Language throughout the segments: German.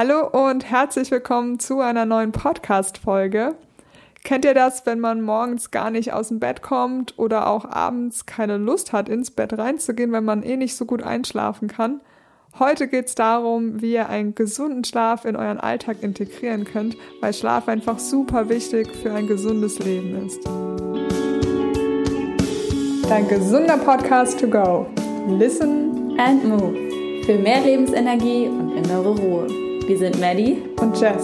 Hallo und herzlich willkommen zu einer neuen Podcast-Folge. Kennt ihr das, wenn man morgens gar nicht aus dem Bett kommt oder auch abends keine Lust hat, ins Bett reinzugehen, wenn man eh nicht so gut einschlafen kann? Heute geht es darum, wie ihr einen gesunden Schlaf in euren Alltag integrieren könnt, weil Schlaf einfach super wichtig für ein gesundes Leben ist. Dein gesunder Podcast to go. Listen and move. Für mehr Lebensenergie und innere Ruhe. Wir sind Maddie und Jess.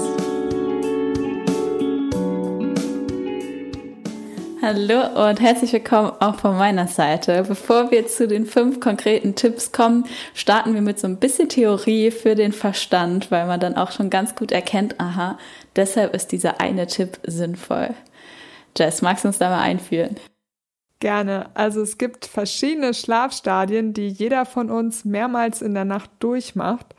Hallo und herzlich willkommen auch von meiner Seite. Bevor wir zu den fünf konkreten Tipps kommen, starten wir mit so ein bisschen Theorie für den Verstand, weil man dann auch schon ganz gut erkennt, aha, deshalb ist dieser eine Tipp sinnvoll. Jess, magst du uns da mal einführen? Gerne. Also es gibt verschiedene Schlafstadien, die jeder von uns mehrmals in der Nacht durchmacht.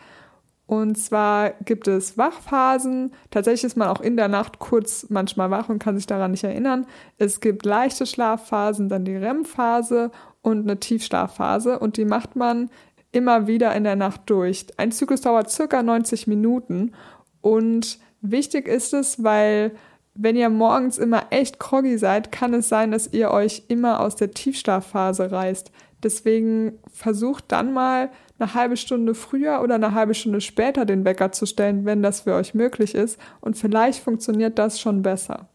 Und zwar gibt es Wachphasen. Tatsächlich ist man auch in der Nacht kurz manchmal wach und kann sich daran nicht erinnern. Es gibt leichte Schlafphasen, dann die REM-Phase und eine Tiefschlafphase. Und die macht man immer wieder in der Nacht durch. Ein Zyklus dauert circa 90 Minuten. Und wichtig ist es, weil wenn ihr morgens immer echt groggy seid, kann es sein, dass ihr euch immer aus der Tiefschlafphase reißt. Deswegen versucht dann mal eine halbe Stunde früher oder eine halbe Stunde später den Wecker zu stellen, wenn das für euch möglich ist. Und vielleicht funktioniert das schon besser.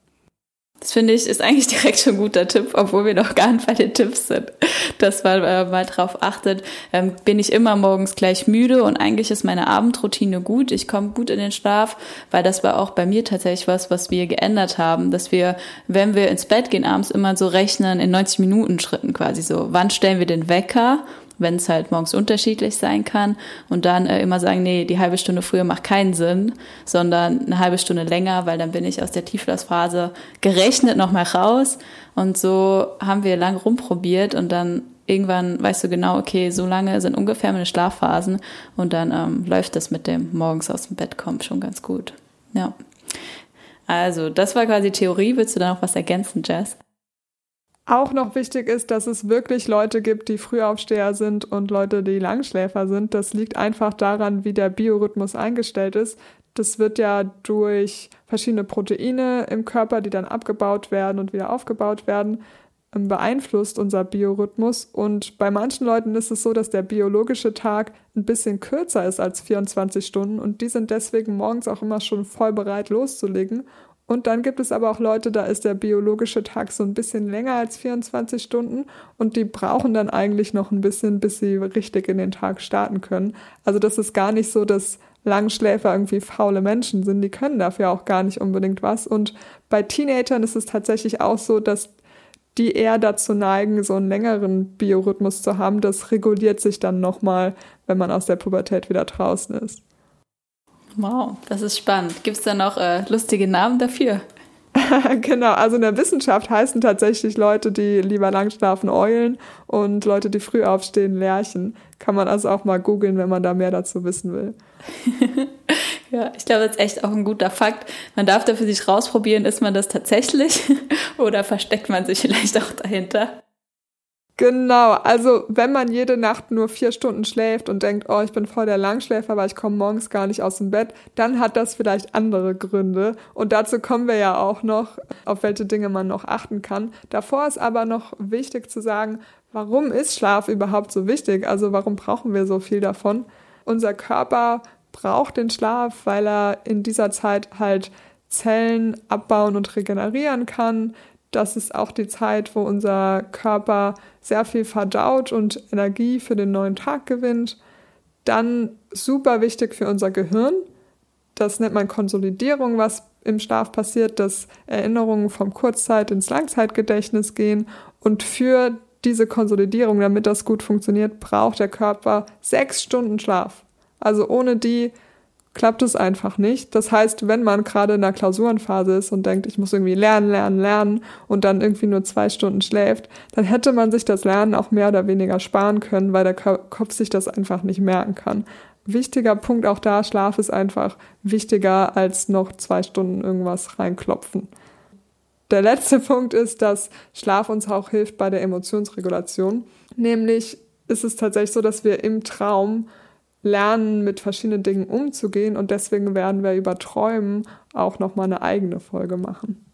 Das finde ich ist eigentlich direkt schon ein guter Tipp, obwohl wir noch gar nicht bei den Tipps sind. Dass man äh, mal drauf achtet, ähm, bin ich immer morgens gleich müde und eigentlich ist meine Abendroutine gut. Ich komme gut in den Schlaf, weil das war auch bei mir tatsächlich was, was wir geändert haben, dass wir, wenn wir ins Bett gehen abends, immer so rechnen in 90 Minuten Schritten quasi so. Wann stellen wir den Wecker wenn es halt morgens unterschiedlich sein kann und dann äh, immer sagen, nee, die halbe Stunde früher macht keinen Sinn, sondern eine halbe Stunde länger, weil dann bin ich aus der Tiefschlafphase gerechnet nochmal raus und so haben wir lang rumprobiert und dann irgendwann weißt du genau, okay, so lange sind ungefähr meine Schlafphasen und dann ähm, läuft das mit dem morgens aus dem Bett kommen schon ganz gut. Ja. Also, das war quasi Theorie. Willst du da noch was ergänzen, Jess? Auch noch wichtig ist, dass es wirklich Leute gibt, die Frühaufsteher sind und Leute, die Langschläfer sind. Das liegt einfach daran, wie der Biorhythmus eingestellt ist. Das wird ja durch verschiedene Proteine im Körper, die dann abgebaut werden und wieder aufgebaut werden, ähm, beeinflusst unser Biorhythmus. Und bei manchen Leuten ist es so, dass der biologische Tag ein bisschen kürzer ist als 24 Stunden und die sind deswegen morgens auch immer schon voll bereit loszulegen und dann gibt es aber auch Leute, da ist der biologische Tag so ein bisschen länger als 24 Stunden und die brauchen dann eigentlich noch ein bisschen, bis sie richtig in den Tag starten können. Also das ist gar nicht so, dass Langschläfer irgendwie faule Menschen sind. Die können dafür auch gar nicht unbedingt was. Und bei Teenagern ist es tatsächlich auch so, dass die eher dazu neigen, so einen längeren Biorhythmus zu haben. Das reguliert sich dann nochmal, wenn man aus der Pubertät wieder draußen ist. Wow, das ist spannend. Gibt es da noch äh, lustige Namen dafür? genau, also in der Wissenschaft heißen tatsächlich Leute, die lieber lang schlafen, Eulen und Leute, die früh aufstehen, Lerchen. Kann man also auch mal googeln, wenn man da mehr dazu wissen will. ja, ich glaube, das ist echt auch ein guter Fakt. Man darf da für sich rausprobieren, ist man das tatsächlich oder versteckt man sich vielleicht auch dahinter? Genau, also wenn man jede Nacht nur vier Stunden schläft und denkt, oh, ich bin voll der Langschläfer, weil ich komme morgens gar nicht aus dem Bett, dann hat das vielleicht andere Gründe. Und dazu kommen wir ja auch noch, auf welche Dinge man noch achten kann. Davor ist aber noch wichtig zu sagen, warum ist Schlaf überhaupt so wichtig? Also warum brauchen wir so viel davon? Unser Körper braucht den Schlaf, weil er in dieser Zeit halt Zellen abbauen und regenerieren kann. Das ist auch die Zeit, wo unser Körper sehr viel verdaut und Energie für den neuen Tag gewinnt. Dann super wichtig für unser Gehirn. Das nennt man Konsolidierung, was im Schlaf passiert, dass Erinnerungen vom Kurzzeit- ins Langzeitgedächtnis gehen. Und für diese Konsolidierung, damit das gut funktioniert, braucht der Körper sechs Stunden Schlaf. Also ohne die klappt es einfach nicht. Das heißt, wenn man gerade in der Klausurenphase ist und denkt, ich muss irgendwie lernen, lernen, lernen und dann irgendwie nur zwei Stunden schläft, dann hätte man sich das Lernen auch mehr oder weniger sparen können, weil der Kopf sich das einfach nicht merken kann. Wichtiger Punkt auch da, Schlaf ist einfach wichtiger als noch zwei Stunden irgendwas reinklopfen. Der letzte Punkt ist, dass Schlaf uns auch hilft bei der Emotionsregulation. Nämlich ist es tatsächlich so, dass wir im Traum lernen, mit verschiedenen Dingen umzugehen. Und deswegen werden wir über Träumen auch nochmal eine eigene Folge machen.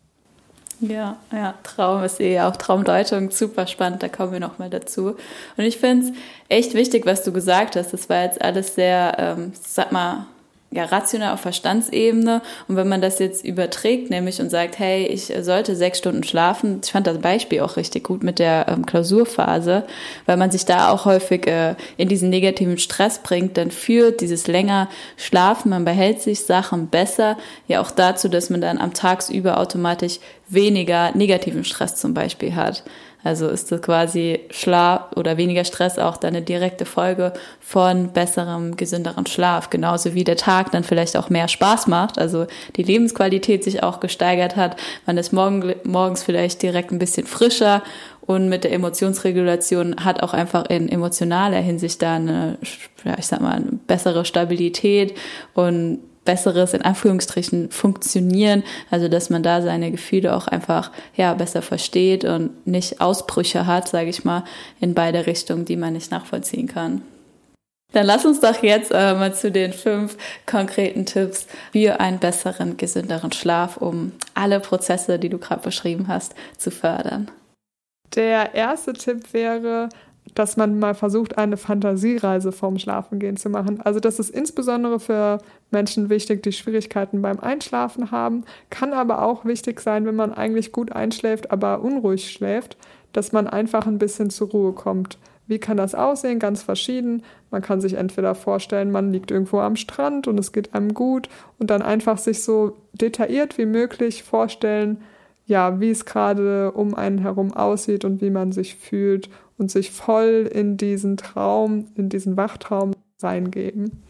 Ja, ja, Traum ist eh auch Traumdeutung, super spannend, da kommen wir nochmal dazu. Und ich finde es echt wichtig, was du gesagt hast. Das war jetzt alles sehr, ähm, sag mal, ja, rational auf Verstandsebene. Und wenn man das jetzt überträgt, nämlich und sagt, hey, ich sollte sechs Stunden schlafen, ich fand das Beispiel auch richtig gut mit der ähm, Klausurphase, weil man sich da auch häufig äh, in diesen negativen Stress bringt, dann führt dieses länger Schlafen, man behält sich Sachen besser, ja auch dazu, dass man dann am Tagsüber automatisch weniger negativen Stress zum Beispiel hat. Also ist das quasi Schlaf oder weniger Stress auch dann eine direkte Folge von besserem, gesünderem Schlaf. Genauso wie der Tag dann vielleicht auch mehr Spaß macht, also die Lebensqualität sich auch gesteigert hat. Man ist morgen, morgens vielleicht direkt ein bisschen frischer und mit der Emotionsregulation hat auch einfach in emotionaler Hinsicht da eine, ja, ich sag mal, eine bessere Stabilität und besseres, in Anführungsstrichen, funktionieren. Also, dass man da seine Gefühle auch einfach, ja, besser versteht und nicht Ausbrüche hat, sage ich mal, in beide Richtungen, die man nicht nachvollziehen kann. Dann lass uns doch jetzt äh, mal zu den fünf konkreten Tipps für einen besseren, gesünderen Schlaf, um alle Prozesse, die du gerade beschrieben hast, zu fördern. Der erste Tipp wäre, dass man mal versucht, eine Fantasiereise vorm Schlafengehen zu machen. Also das ist insbesondere für Menschen wichtig, die Schwierigkeiten beim Einschlafen haben, kann aber auch wichtig sein, wenn man eigentlich gut einschläft, aber unruhig schläft, dass man einfach ein bisschen zur Ruhe kommt. Wie kann das aussehen? Ganz verschieden. Man kann sich entweder vorstellen, man liegt irgendwo am Strand und es geht einem gut und dann einfach sich so detailliert wie möglich vorstellen, ja, wie es gerade um einen herum aussieht und wie man sich fühlt und sich voll in diesen Traum, in diesen Wachtraum reingeben.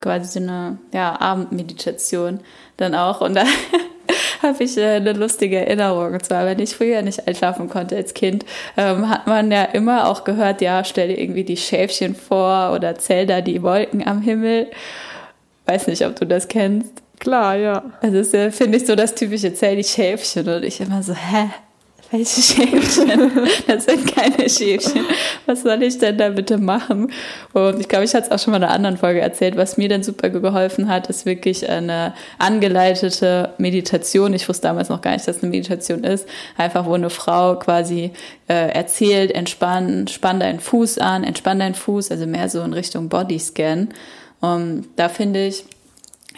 Quasi so eine ja, Abendmeditation dann auch. Und da habe ich äh, eine lustige Erinnerung. Und zwar, wenn ich früher nicht einschlafen konnte als Kind, ähm, hat man ja immer auch gehört, ja, stell dir irgendwie die Schäfchen vor oder zähl da die Wolken am Himmel. Weiß nicht, ob du das kennst. Klar, ja. Also das ist, finde ich, so das typische Zähl die Schäfchen. Und ich immer so, hä? Welche Schäfchen? Das sind keine Schäfchen. Was soll ich denn da bitte machen? Und ich glaube, ich hatte es auch schon mal in einer anderen Folge erzählt. Was mir dann super geholfen hat, ist wirklich eine angeleitete Meditation. Ich wusste damals noch gar nicht, dass es eine Meditation ist. Einfach, wo eine Frau quasi äh, erzählt, entspann, spann deinen Fuß an, entspann deinen Fuß, also mehr so in Richtung Bodyscan. Und da finde ich,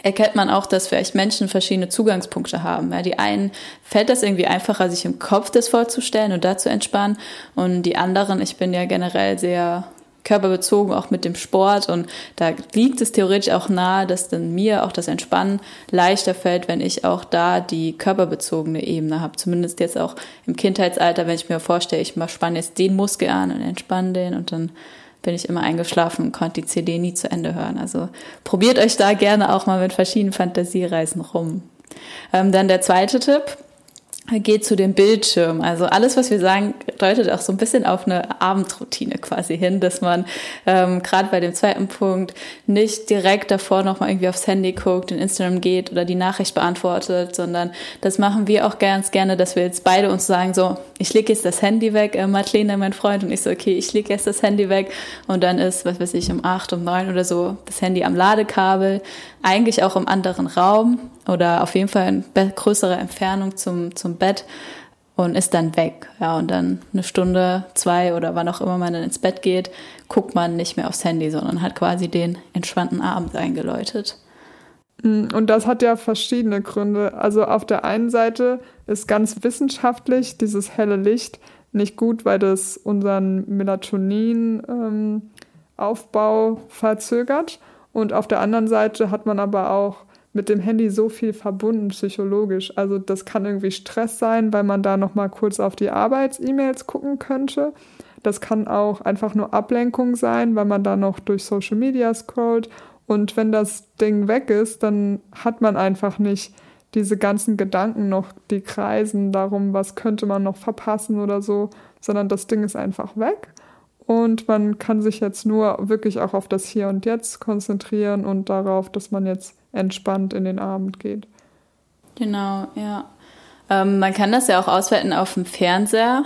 erkennt man auch, dass vielleicht Menschen verschiedene Zugangspunkte haben. Ja, die einen fällt das irgendwie einfacher, sich im Kopf das vorzustellen und da zu entspannen. Und die anderen, ich bin ja generell sehr körperbezogen, auch mit dem Sport. Und da liegt es theoretisch auch nahe, dass dann mir auch das Entspannen leichter fällt, wenn ich auch da die körperbezogene Ebene habe. Zumindest jetzt auch im Kindheitsalter, wenn ich mir vorstelle, ich spanne jetzt den Muskel an und entspanne den und dann bin ich immer eingeschlafen und konnte die CD nie zu Ende hören. Also probiert euch da gerne auch mal mit verschiedenen Fantasiereisen rum. Ähm, dann der zweite Tipp geht zu dem Bildschirm. Also alles, was wir sagen, deutet auch so ein bisschen auf eine Abendroutine quasi hin, dass man ähm, gerade bei dem zweiten Punkt nicht direkt davor nochmal irgendwie aufs Handy guckt, in Instagram geht oder die Nachricht beantwortet, sondern das machen wir auch ganz gerne, dass wir jetzt beide uns sagen, so, ich lege jetzt das Handy weg, äh, Madeleine, mein Freund, und ich so, okay, ich lege jetzt das Handy weg und dann ist, was weiß ich, um acht, um neun oder so das Handy am Ladekabel, eigentlich auch im anderen Raum oder auf jeden Fall in größerer Entfernung zum, zum Bett und ist dann weg. Ja, und dann eine Stunde, zwei oder wann auch immer man dann ins Bett geht, guckt man nicht mehr aufs Handy, sondern hat quasi den entspannten Abend eingeläutet. Mm, und das hat ja verschiedene Gründe. Also auf der einen Seite ist ganz wissenschaftlich dieses helle Licht nicht gut, weil das unseren Melatonin-Aufbau ähm, verzögert. Und auf der anderen Seite hat man aber auch mit dem Handy so viel verbunden psychologisch. Also das kann irgendwie Stress sein, weil man da noch mal kurz auf die Arbeits-E-Mails gucken könnte. Das kann auch einfach nur Ablenkung sein, weil man da noch durch Social Media scrollt. Und wenn das Ding weg ist, dann hat man einfach nicht diese ganzen Gedanken noch, die kreisen darum, was könnte man noch verpassen oder so, sondern das Ding ist einfach weg. Und man kann sich jetzt nur wirklich auch auf das Hier und Jetzt konzentrieren und darauf, dass man jetzt entspannt in den Abend geht. Genau, ja. Ähm, man kann das ja auch auswerten auf dem Fernseher.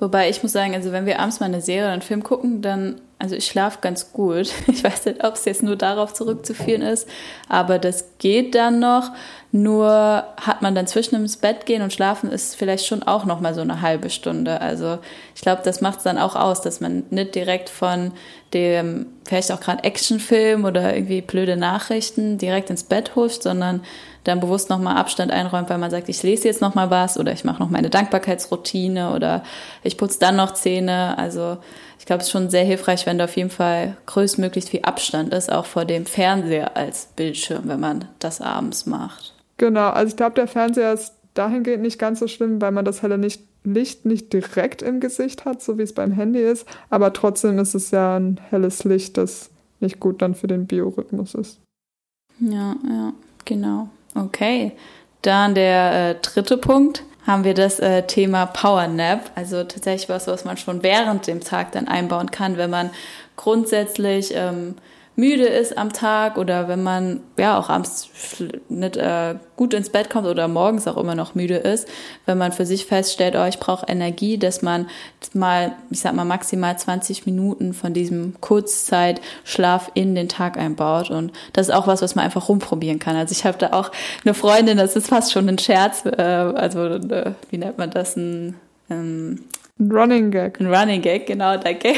Wobei ich muss sagen, also wenn wir abends mal eine Serie oder einen Film gucken, dann also ich schlafe ganz gut. Ich weiß nicht, ob es jetzt nur darauf zurückzuführen ist, aber das geht dann noch. Nur hat man dann zwischen ins Bett gehen und schlafen ist vielleicht schon auch noch mal so eine halbe Stunde. Also ich glaube, das macht es dann auch aus, dass man nicht direkt von dem vielleicht auch gerade Actionfilm oder irgendwie blöde Nachrichten direkt ins Bett huscht, sondern dann bewusst nochmal Abstand einräumt, weil man sagt, ich lese jetzt nochmal was oder ich mache noch meine Dankbarkeitsroutine oder ich putze dann noch Zähne. Also ich glaube, es ist schon sehr hilfreich, wenn da auf jeden Fall größtmöglichst viel Abstand ist, auch vor dem Fernseher als Bildschirm, wenn man das abends macht. Genau, also ich glaube, der Fernseher ist dahingehend nicht ganz so schlimm, weil man das helle nicht, Licht nicht direkt im Gesicht hat, so wie es beim Handy ist. Aber trotzdem ist es ja ein helles Licht, das nicht gut dann für den Biorhythmus ist. Ja, ja, genau. Okay. Dann der äh, dritte Punkt haben wir das äh, Thema Power Nap. Also tatsächlich was, was man schon während dem Tag dann einbauen kann, wenn man grundsätzlich ähm, müde ist am Tag oder wenn man ja auch abends nicht äh, gut ins Bett kommt oder morgens auch immer noch müde ist, wenn man für sich feststellt, oh, ich brauche Energie, dass man mal, ich sag mal maximal 20 Minuten von diesem Kurzzeitschlaf in den Tag einbaut und das ist auch was, was man einfach rumprobieren kann. Also ich habe da auch eine Freundin, das ist fast schon ein Scherz, äh, also äh, wie nennt man das, ein ähm, ein Running Gag. Ein Running Gag, genau, danke.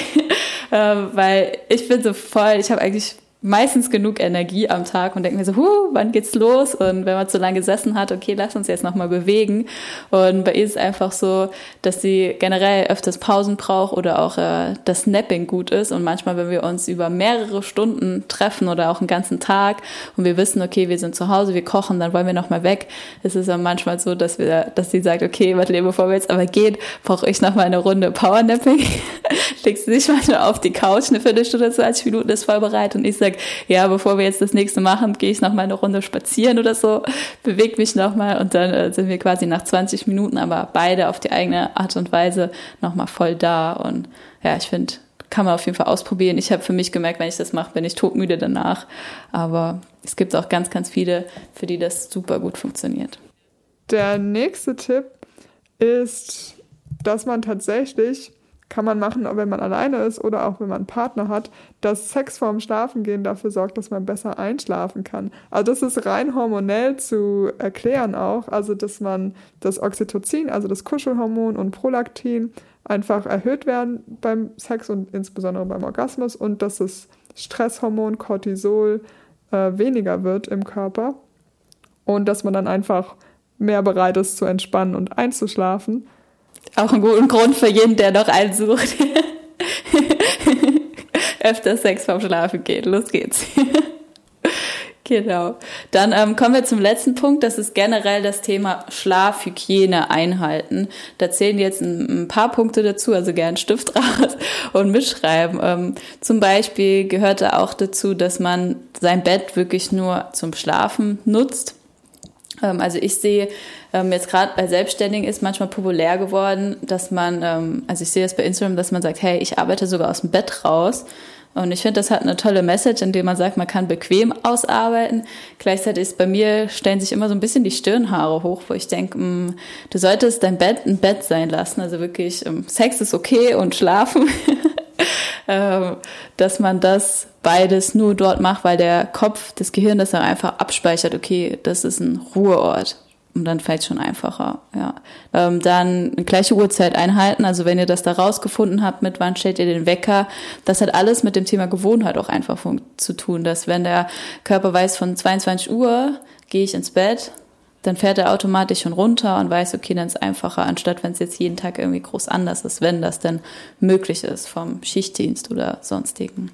Ähm, weil ich bin so voll, ich habe eigentlich meistens genug Energie am Tag und denke mir so, huh, wann geht's los? Und wenn man zu lange gesessen hat, okay, lass uns jetzt nochmal bewegen. Und bei ihr ist es einfach so, dass sie generell öfters Pausen braucht oder auch äh, das Napping gut ist. Und manchmal, wenn wir uns über mehrere Stunden treffen oder auch einen ganzen Tag und wir wissen, okay, wir sind zu Hause, wir kochen, dann wollen wir nochmal weg, ist es dann manchmal so, dass wir, dass sie sagt, okay, warte, bevor wir jetzt aber geht, brauche ich nochmal eine Runde Powernapping. Legst du dich manchmal auf die Couch, eine Viertelstunde, 20 Minuten ist voll bereit und ich sage, sage, ja, bevor wir jetzt das nächste machen, gehe ich noch mal eine Runde spazieren oder so, bewege mich noch mal und dann äh, sind wir quasi nach 20 Minuten, aber beide auf die eigene Art und Weise noch mal voll da und ja, ich finde, kann man auf jeden Fall ausprobieren. Ich habe für mich gemerkt, wenn ich das mache, bin ich todmüde danach, aber es gibt auch ganz, ganz viele, für die das super gut funktioniert. Der nächste Tipp ist, dass man tatsächlich kann man machen, wenn man alleine ist oder auch wenn man einen Partner hat, dass Sex vorm Schlafengehen dafür sorgt, dass man besser einschlafen kann. Also das ist rein hormonell zu erklären auch, also dass man das Oxytocin, also das Kuschelhormon und Prolaktin einfach erhöht werden beim Sex und insbesondere beim Orgasmus und dass das Stresshormon Cortisol äh, weniger wird im Körper und dass man dann einfach mehr bereit ist zu entspannen und einzuschlafen. Auch ein guter Grund für jeden, der noch einen sucht. Öfter Sex vorm Schlafen geht. Los geht's. genau. Dann ähm, kommen wir zum letzten Punkt. Das ist generell das Thema Schlafhygiene einhalten. Da zählen jetzt ein, ein paar Punkte dazu, also gern Stift raus und mitschreiben. Ähm, zum Beispiel gehört da auch dazu, dass man sein Bett wirklich nur zum Schlafen nutzt. Ähm, also ich sehe ähm, jetzt gerade bei Selbstständigen ist manchmal populär geworden, dass man, ähm, also ich sehe es bei Instagram, dass man sagt, hey, ich arbeite sogar aus dem Bett raus. Und ich finde, das hat eine tolle Message, indem man sagt, man kann bequem ausarbeiten. Gleichzeitig ist bei mir, stellen sich immer so ein bisschen die Stirnhaare hoch, wo ich denke, mm, du solltest dein Bett ein Bett sein lassen. Also wirklich, Sex ist okay und schlafen. Ähm, dass man das beides nur dort macht, weil der Kopf, das Gehirn das dann einfach abspeichert, okay, das ist ein Ruheort. Und dann fällt schon einfacher, ja. Ähm, dann eine gleiche Uhrzeit einhalten. Also wenn ihr das da rausgefunden habt, mit wann stellt ihr den Wecker, das hat alles mit dem Thema Gewohnheit auch einfach zu tun. Dass wenn der Körper weiß, von 22 Uhr gehe ich ins Bett, dann fährt er automatisch schon runter und weiß, okay, dann ist es einfacher, anstatt wenn es jetzt jeden Tag irgendwie groß anders ist, wenn das denn möglich ist vom Schichtdienst oder sonstigen.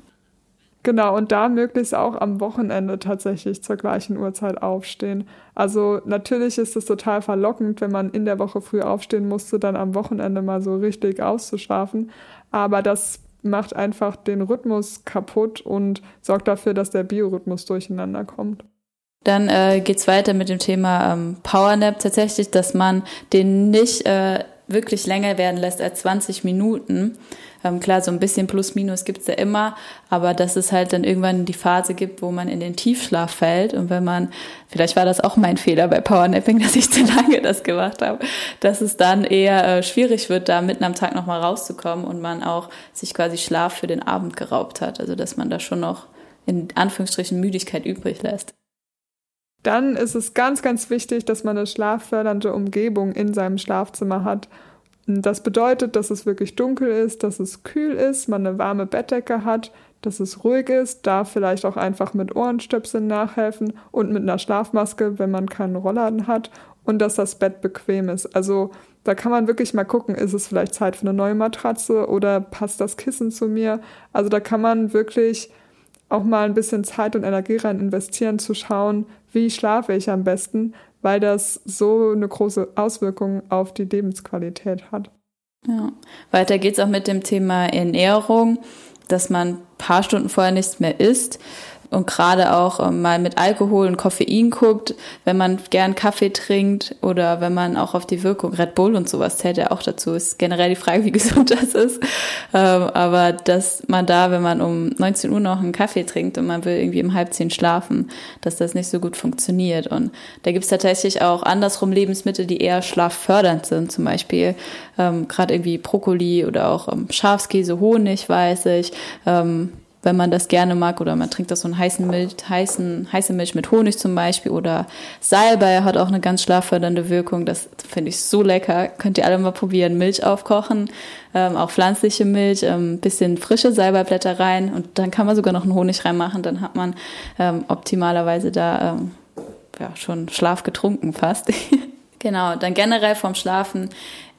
Genau, und da möglichst auch am Wochenende tatsächlich zur gleichen Uhrzeit aufstehen. Also natürlich ist es total verlockend, wenn man in der Woche früh aufstehen musste, dann am Wochenende mal so richtig auszuschlafen. Aber das macht einfach den Rhythmus kaputt und sorgt dafür, dass der Biorhythmus durcheinander kommt. Dann äh, geht's weiter mit dem Thema ähm, Powernap tatsächlich, dass man den nicht äh, wirklich länger werden lässt als 20 Minuten. Ähm, klar, so ein bisschen plus minus gibt's ja immer, aber dass es halt dann irgendwann die Phase gibt, wo man in den Tiefschlaf fällt und wenn man, vielleicht war das auch mein Fehler bei Powernapping, dass ich zu lange das gemacht habe, dass es dann eher äh, schwierig wird, da mitten am Tag nochmal rauszukommen und man auch sich quasi Schlaf für den Abend geraubt hat. Also dass man da schon noch in Anführungsstrichen Müdigkeit übrig lässt. Dann ist es ganz, ganz wichtig, dass man eine schlaffördernde Umgebung in seinem Schlafzimmer hat. Das bedeutet, dass es wirklich dunkel ist, dass es kühl ist, man eine warme Bettdecke hat, dass es ruhig ist, da vielleicht auch einfach mit Ohrenstöpseln nachhelfen und mit einer Schlafmaske, wenn man keinen Rollladen hat und dass das Bett bequem ist. Also da kann man wirklich mal gucken, ist es vielleicht Zeit für eine neue Matratze oder passt das Kissen zu mir? Also da kann man wirklich auch mal ein bisschen Zeit und Energie rein investieren, zu schauen, wie schlafe ich am besten, weil das so eine große Auswirkung auf die Lebensqualität hat. Ja. Weiter geht's auch mit dem Thema Ernährung, dass man ein paar Stunden vorher nichts mehr isst und gerade auch ähm, mal mit Alkohol und Koffein guckt, wenn man gern Kaffee trinkt oder wenn man auch auf die Wirkung Red Bull und sowas zählt ja auch dazu. Ist generell die Frage, wie gesund das ist. Ähm, aber dass man da, wenn man um 19 Uhr noch einen Kaffee trinkt und man will irgendwie um halb zehn schlafen, dass das nicht so gut funktioniert. Und da gibt es tatsächlich auch andersrum Lebensmittel, die eher schlaffördernd sind, zum Beispiel ähm, gerade irgendwie Brokkoli oder auch ähm, Schafskäse, Honig, weiß ich. Ähm, wenn man das gerne mag oder man trinkt das so einen heißen Milch, heißen, heiße Milch mit Honig zum Beispiel oder Salbei hat auch eine ganz schlaffördernde Wirkung. Das finde ich so lecker. Könnt ihr alle mal probieren. Milch aufkochen, ähm, auch pflanzliche Milch, ähm, bisschen frische Salbeiblätter rein und dann kann man sogar noch einen Honig reinmachen. Dann hat man ähm, optimalerweise da ähm, ja, schon Schlaf getrunken fast. genau, dann generell vom Schlafen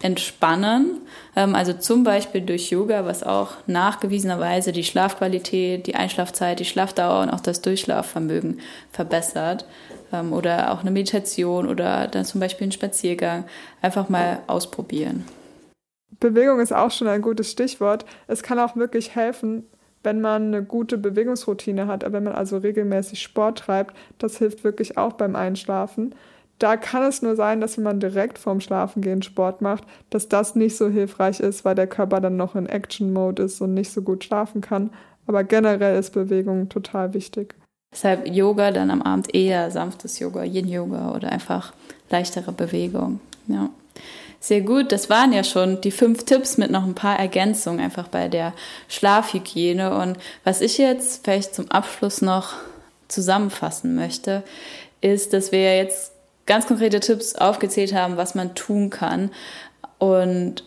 entspannen. Ähm, also zum Beispiel durch Yoga, was auch nachgewiesenerweise die Schlafqualität, die Einschlafzeit, die Schlafdauer und auch das Durchschlafvermögen verbessert. Ähm, oder auch eine Meditation oder dann zum Beispiel einen Spaziergang. Einfach mal ausprobieren. Bewegung ist auch schon ein gutes Stichwort. Es kann auch wirklich helfen, wenn man eine gute Bewegungsroutine hat, wenn man also regelmäßig Sport treibt. Das hilft wirklich auch beim Einschlafen da kann es nur sein, dass wenn man direkt vorm Schlafengehen Sport macht, dass das nicht so hilfreich ist, weil der Körper dann noch in Action-Mode ist und nicht so gut schlafen kann. Aber generell ist Bewegung total wichtig. Deshalb Yoga dann am Abend eher sanftes Yoga, Yin-Yoga oder einfach leichtere Bewegung. Ja. Sehr gut, das waren ja schon die fünf Tipps mit noch ein paar Ergänzungen einfach bei der Schlafhygiene. Und was ich jetzt vielleicht zum Abschluss noch zusammenfassen möchte, ist, dass wir jetzt ganz konkrete Tipps aufgezählt haben, was man tun kann. Und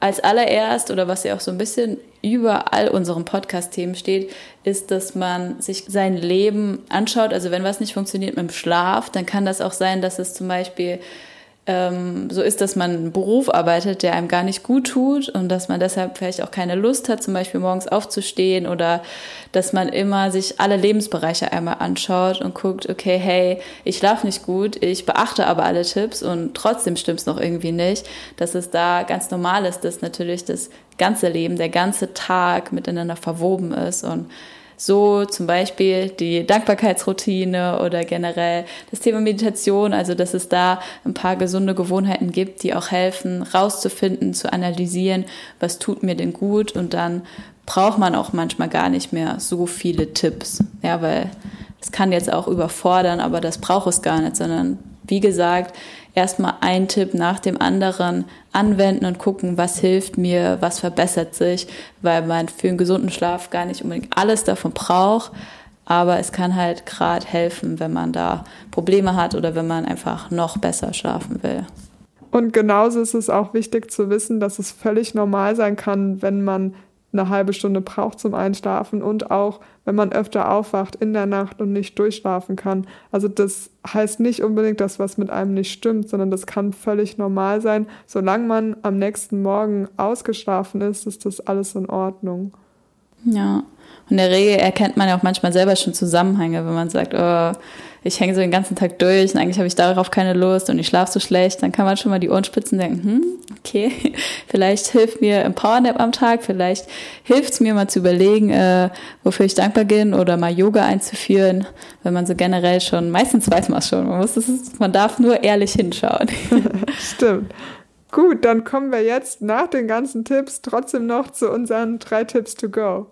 als allererst oder was ja auch so ein bisschen über all unseren Podcast-Themen steht, ist, dass man sich sein Leben anschaut. Also wenn was nicht funktioniert mit dem Schlaf, dann kann das auch sein, dass es zum Beispiel ähm, so ist, dass man einen Beruf arbeitet, der einem gar nicht gut tut und dass man deshalb vielleicht auch keine Lust hat, zum Beispiel morgens aufzustehen oder dass man immer sich alle Lebensbereiche einmal anschaut und guckt, okay, hey, ich schlafe nicht gut, ich beachte aber alle Tipps und trotzdem stimmt es noch irgendwie nicht, dass es da ganz normal ist, dass natürlich das ganze Leben, der ganze Tag miteinander verwoben ist und so zum Beispiel die Dankbarkeitsroutine oder generell das Thema Meditation, also dass es da ein paar gesunde Gewohnheiten gibt, die auch helfen, rauszufinden, zu analysieren, was tut mir denn gut. Und dann braucht man auch manchmal gar nicht mehr so viele Tipps, ja, weil es kann jetzt auch überfordern, aber das braucht es gar nicht, sondern wie gesagt, erstmal ein Tipp nach dem anderen anwenden und gucken, was hilft mir, was verbessert sich, weil man für einen gesunden Schlaf gar nicht unbedingt alles davon braucht. Aber es kann halt gerade helfen, wenn man da Probleme hat oder wenn man einfach noch besser schlafen will. Und genauso ist es auch wichtig zu wissen, dass es völlig normal sein kann, wenn man eine halbe Stunde braucht zum Einschlafen und auch, wenn man öfter aufwacht in der Nacht und nicht durchschlafen kann. Also das heißt nicht unbedingt, dass was mit einem nicht stimmt, sondern das kann völlig normal sein. Solange man am nächsten Morgen ausgeschlafen ist, ist das alles in Ordnung. Ja, in der Regel erkennt man ja auch manchmal selber schon Zusammenhänge, wenn man sagt, oh, ich hänge so den ganzen Tag durch und eigentlich habe ich darauf keine Lust und ich schlafe so schlecht, dann kann man schon mal die Ohren spitzen und denken, hm, okay, vielleicht hilft mir ein Powernap am Tag, vielleicht hilft es mir mal zu überlegen, äh, wofür ich dankbar bin oder mal Yoga einzuführen, wenn man so generell schon, meistens weiß man es schon, man, muss das, man darf nur ehrlich hinschauen. Stimmt. Gut, dann kommen wir jetzt nach den ganzen Tipps trotzdem noch zu unseren drei Tipps to go.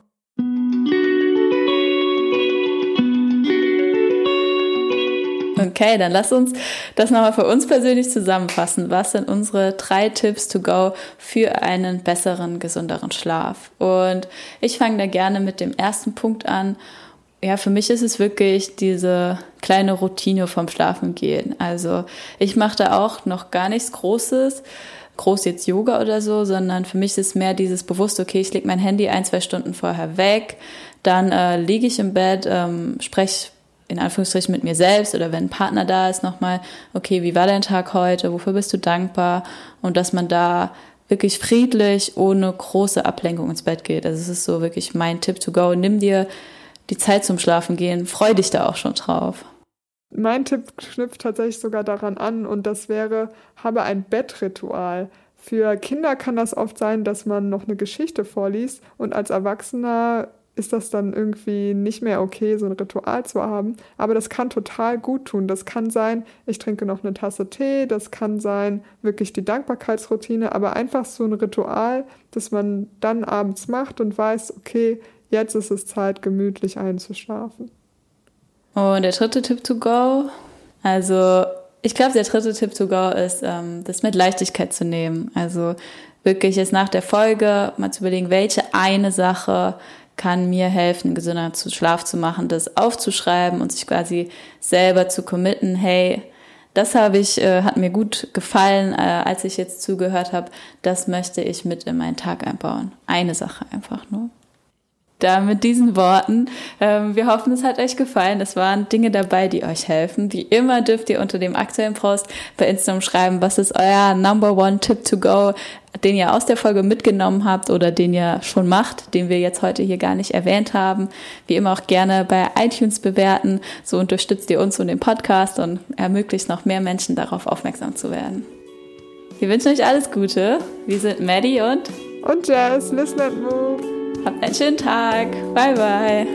Okay, dann lass uns das nochmal für uns persönlich zusammenfassen. Was sind unsere drei Tipps to go für einen besseren, gesünderen Schlaf? Und ich fange da gerne mit dem ersten Punkt an. Ja, für mich ist es wirklich diese kleine Routine vom Schlafengehen. Also ich mache da auch noch gar nichts Großes, groß jetzt Yoga oder so, sondern für mich ist es mehr dieses bewusst, okay, ich lege mein Handy ein, zwei Stunden vorher weg, dann äh, liege ich im Bett, ähm, spreche in Anführungsstrichen mit mir selbst oder wenn ein Partner da ist, nochmal, okay, wie war dein Tag heute, wofür bist du dankbar und dass man da wirklich friedlich, ohne große Ablenkung ins Bett geht. Also es ist so wirklich mein Tipp to go. Nimm dir die Zeit zum Schlafen gehen, freu dich da auch schon drauf. Mein Tipp knüpft tatsächlich sogar daran an und das wäre, habe ein Bettritual. Für Kinder kann das oft sein, dass man noch eine Geschichte vorliest und als Erwachsener ist das dann irgendwie nicht mehr okay, so ein Ritual zu haben. Aber das kann total gut tun. Das kann sein, ich trinke noch eine Tasse Tee, das kann sein, wirklich die Dankbarkeitsroutine, aber einfach so ein Ritual, das man dann abends macht und weiß, okay, jetzt ist es Zeit, gemütlich einzuschlafen. Und der dritte Tipp to go, also ich glaube, der dritte Tipp to go ist, ähm, das mit Leichtigkeit zu nehmen. Also wirklich jetzt nach der Folge mal zu überlegen, welche eine Sache kann mir helfen, gesünder zu Schlaf zu machen, das aufzuschreiben und sich quasi selber zu committen, hey, das habe ich, äh, hat mir gut gefallen, äh, als ich jetzt zugehört habe. Das möchte ich mit in meinen Tag einbauen. Eine Sache einfach nur da mit diesen Worten. Ähm, wir hoffen, es hat euch gefallen. Es waren Dinge dabei, die euch helfen. Wie immer dürft ihr unter dem aktuellen Post bei Instagram schreiben, was ist euer Number One Tip to Go, den ihr aus der Folge mitgenommen habt oder den ihr schon macht, den wir jetzt heute hier gar nicht erwähnt haben. Wie immer auch gerne bei iTunes bewerten. So unterstützt ihr uns und den Podcast und ermöglicht noch mehr Menschen darauf aufmerksam zu werden. Wir wünschen euch alles Gute. Wir sind Maddie und und Jess. Listen and move. Habt einen schönen Tag. Bye, bye.